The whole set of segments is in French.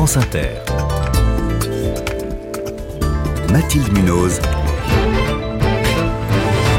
France Inter. Mathilde Munoz.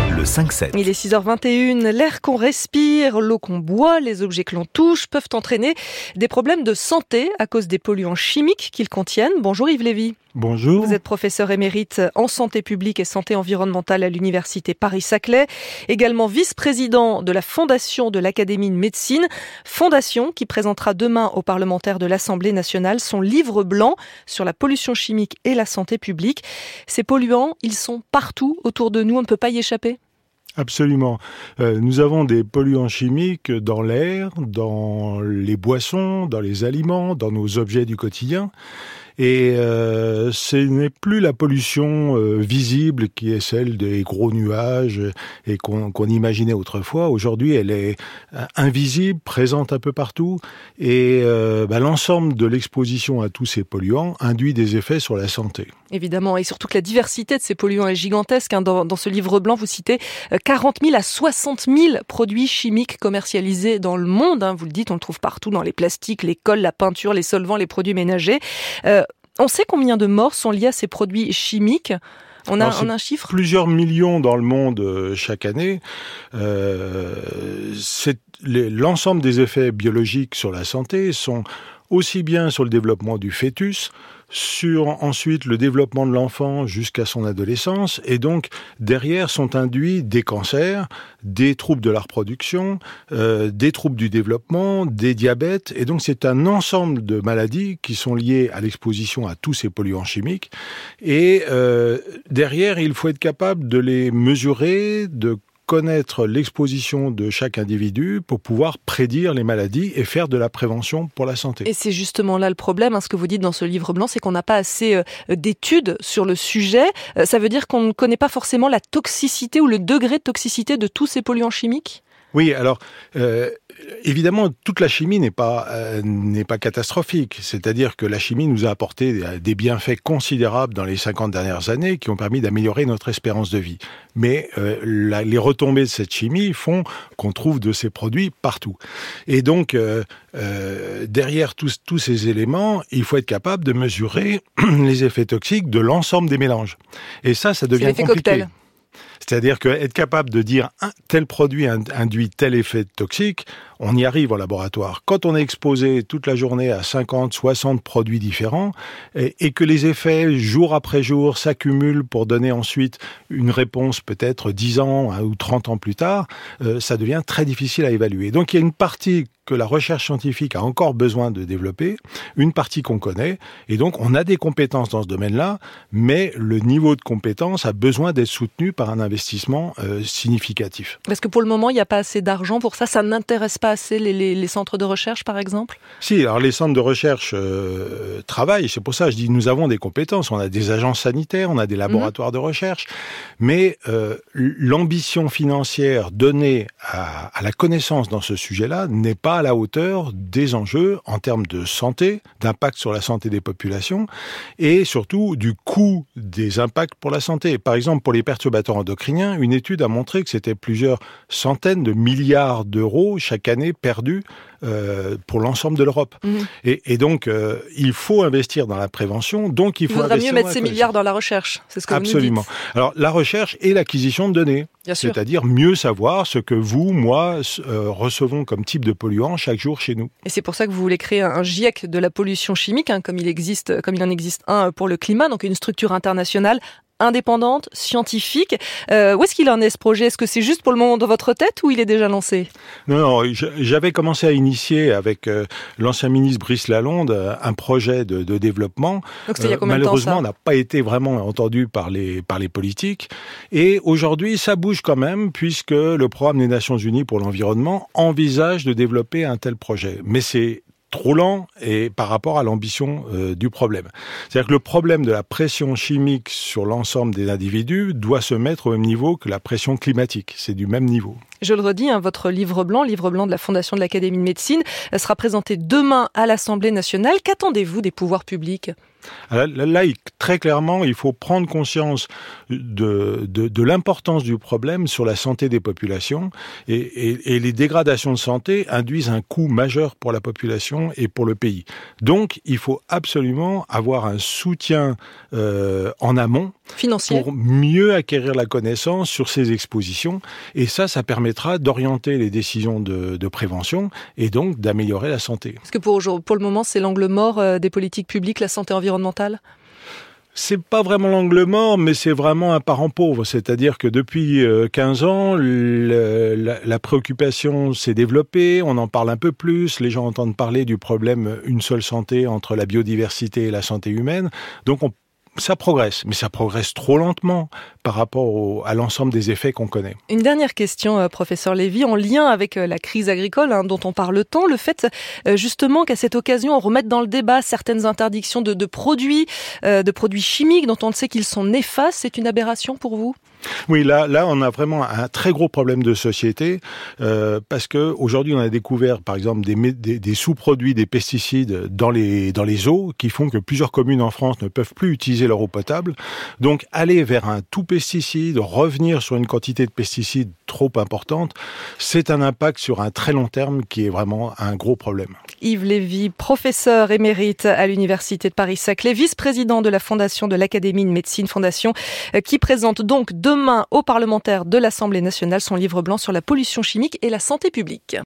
Le 5-7. Il est 6h21. L'air qu'on respire, l'eau qu'on boit, les objets que l'on touche peuvent entraîner des problèmes de santé à cause des polluants chimiques qu'ils contiennent. Bonjour Yves Lévy. Bonjour. Vous êtes professeur émérite en santé publique et santé environnementale à l'université Paris-Saclay, également vice-président de la fondation de l'Académie de médecine, fondation qui présentera demain aux parlementaires de l'Assemblée nationale son livre blanc sur la pollution chimique et la santé publique. Ces polluants, ils sont partout autour de nous, on ne peut pas y échapper Absolument. Euh, nous avons des polluants chimiques dans l'air, dans les boissons, dans les aliments, dans nos objets du quotidien. Et euh, ce n'est plus la pollution euh, visible qui est celle des gros nuages et qu'on imaginait autrefois. Aujourd'hui, elle est euh, invisible, présente un peu partout. Et euh, bah, l'ensemble de l'exposition à tous ces polluants induit des effets sur la santé. Évidemment, et surtout que la diversité de ces polluants est gigantesque. Hein. Dans, ce livre blanc, vous citez 40 000 à 60 000 produits chimiques commercialisés dans le monde. Hein. Vous le dites, on le trouve partout dans les plastiques, les cols, la peinture, les solvants, les produits ménagers. Euh, on sait combien de morts sont liées à ces produits chimiques on a, Alors, on a un chiffre Plusieurs millions dans le monde euh, chaque année. Euh, L'ensemble des effets biologiques sur la santé sont aussi bien sur le développement du fœtus, sur ensuite le développement de l'enfant jusqu'à son adolescence, et donc derrière sont induits des cancers, des troubles de la reproduction, euh, des troubles du développement, des diabètes, et donc c'est un ensemble de maladies qui sont liées à l'exposition à tous ces polluants chimiques, et euh, derrière il faut être capable de les mesurer, de connaître l'exposition de chaque individu pour pouvoir prédire les maladies et faire de la prévention pour la santé. Et c'est justement là le problème, hein, ce que vous dites dans ce livre blanc, c'est qu'on n'a pas assez euh, d'études sur le sujet. Euh, ça veut dire qu'on ne connaît pas forcément la toxicité ou le degré de toxicité de tous ces polluants chimiques? Oui, alors euh, évidemment, toute la chimie n'est pas euh, n'est pas catastrophique. C'est-à-dire que la chimie nous a apporté des bienfaits considérables dans les 50 dernières années qui ont permis d'améliorer notre espérance de vie. Mais euh, la, les retombées de cette chimie font qu'on trouve de ces produits partout. Et donc euh, derrière tous tous ces éléments, il faut être capable de mesurer les effets toxiques de l'ensemble des mélanges. Et ça, ça devient compliqué. Cocktail. C'est-à-dire qu'être capable de dire tel produit induit tel effet toxique, on y arrive au laboratoire. Quand on est exposé toute la journée à 50, 60 produits différents et, que les effets jour après jour s'accumulent pour donner ensuite une réponse peut-être 10 ans ou 30 ans plus tard, euh, ça devient très difficile à évaluer. Donc il y a une partie que la recherche scientifique a encore besoin de développer, une partie qu'on connaît, et donc on a des compétences dans ce domaine-là, mais le niveau de compétence a besoin d'être soutenu par un investissement euh, significatif. Parce que pour le moment, il n'y a pas assez d'argent pour ça, ça n'intéresse pas les, centres de recherche, par exemple? Si, alors les centres de recherche euh, travaillent, c'est pour ça que je dis nous avons des compétences, on a des agences sanitaires, on a des laboratoires de recherche, mais euh, l'ambition financière donnée à la connaissance dans ce sujet-là n'est pas à la hauteur des enjeux en termes de santé, d'impact sur la santé des populations et surtout du coût des impacts pour la santé. Par exemple, pour les perturbateurs endocriniens, une étude a montré que c'était plusieurs centaines de milliards d'euros chaque année perdus euh, pour l'ensemble de l'Europe. Mmh. Et, et, donc, euh, il faut investir dans la prévention. Donc, il faut. Il faudra mieux mettre ces milliards dans la recherche. C'est ce que Absolument. Vous nous dites. Alors, la recherche et l'acquisition de données. C'est-à-dire mieux savoir ce que vous, moi, euh, recevons comme type de polluant chaque jour chez nous. Et c'est pour ça que vous voulez créer un GIEC de la pollution chimique, hein, comme il existe, comme il en existe un pour le climat, donc une structure internationale indépendante, scientifique. Euh, où est-ce qu'il en est ce projet? Est-ce que c'est juste pour le moment dans votre tête ou il est déjà lancé? Non, non j'avais commencé à initier avec euh, l'ancien ministre Brice Lalonde euh, un projet de, de développement. Donc combien Malheureusement, on n'a pas été vraiment entendu par les, par les politiques. Et aujourd'hui, ça bouge quand même puisque le programme des Nations Unies pour l'environnement envisage de développer un tel projet. Mais c'est trop lent et par rapport à l'ambition euh, du problème. C'est-à-dire que le problème de la pression chimique sur l'ensemble des individus doit se mettre au même niveau que la pression climatique. C'est du même niveau. Je le redis, hein, votre livre blanc, livre blanc de la Fondation de l'Académie de médecine, sera présenté demain à l'Assemblée nationale. Qu'attendez-vous des pouvoirs publics? Là, là, très clairement, il faut prendre conscience de, de, de l'importance du problème sur la santé des populations et, et, et, les dégradations de santé induisent un coût majeur pour la population et pour le pays. Donc, il faut absolument avoir un soutien euh, en amont Financier. pour mieux acquérir la connaissance sur ces expositions et ça, ça permettra d'orienter les décisions de, de, prévention et donc d'améliorer la santé. Parce que pour, pour le moment, c'est l'angle mort euh, des politiques publiques, la santé environnementale c'est pas vraiment l'angle mort, mais c'est vraiment un parent pauvre. C'est-à-dire que depuis 15 ans, le, la, la, préoccupation s'est développée, on en parle un peu plus, les gens entendent parler du problème une seule santé entre la biodiversité et la santé humaine. Donc on ça progresse, mais ça progresse trop lentement par rapport à l'ensemble des effets qu'on connaît. Une dernière question, euh, professeur Lévy, en lien avec euh, la crise agricole hein, dont on parle tant, le fait euh, justement qu'à cette occasion on remette dans le débat certaines interdictions de, produits, de produits chimiques dont on sait qu'ils sont néfastes, c'est une aberration pour vous? Oui, là, là, on a vraiment un très gros problème de société euh, parce que aujourd'hui, on a découvert, par exemple, des, des, sous-produits des pesticides dans les dans les eaux qui font que plusieurs communes en France ne peuvent plus utiliser leur eau potable. Donc, aller vers un tout pesticide, revenir sur une quantité de pesticides trop importante, c'est un impact sur un très long terme qui est vraiment un gros problème. Yves Lévy, professeur émérite à l'université de Paris-Saclay, vice-président de la fondation de l'Académie de médecine, fondation euh, qui présente donc demain aux parlementaires de l'Assemblée nationale son livre blanc sur la pollution chimique et la santé publique.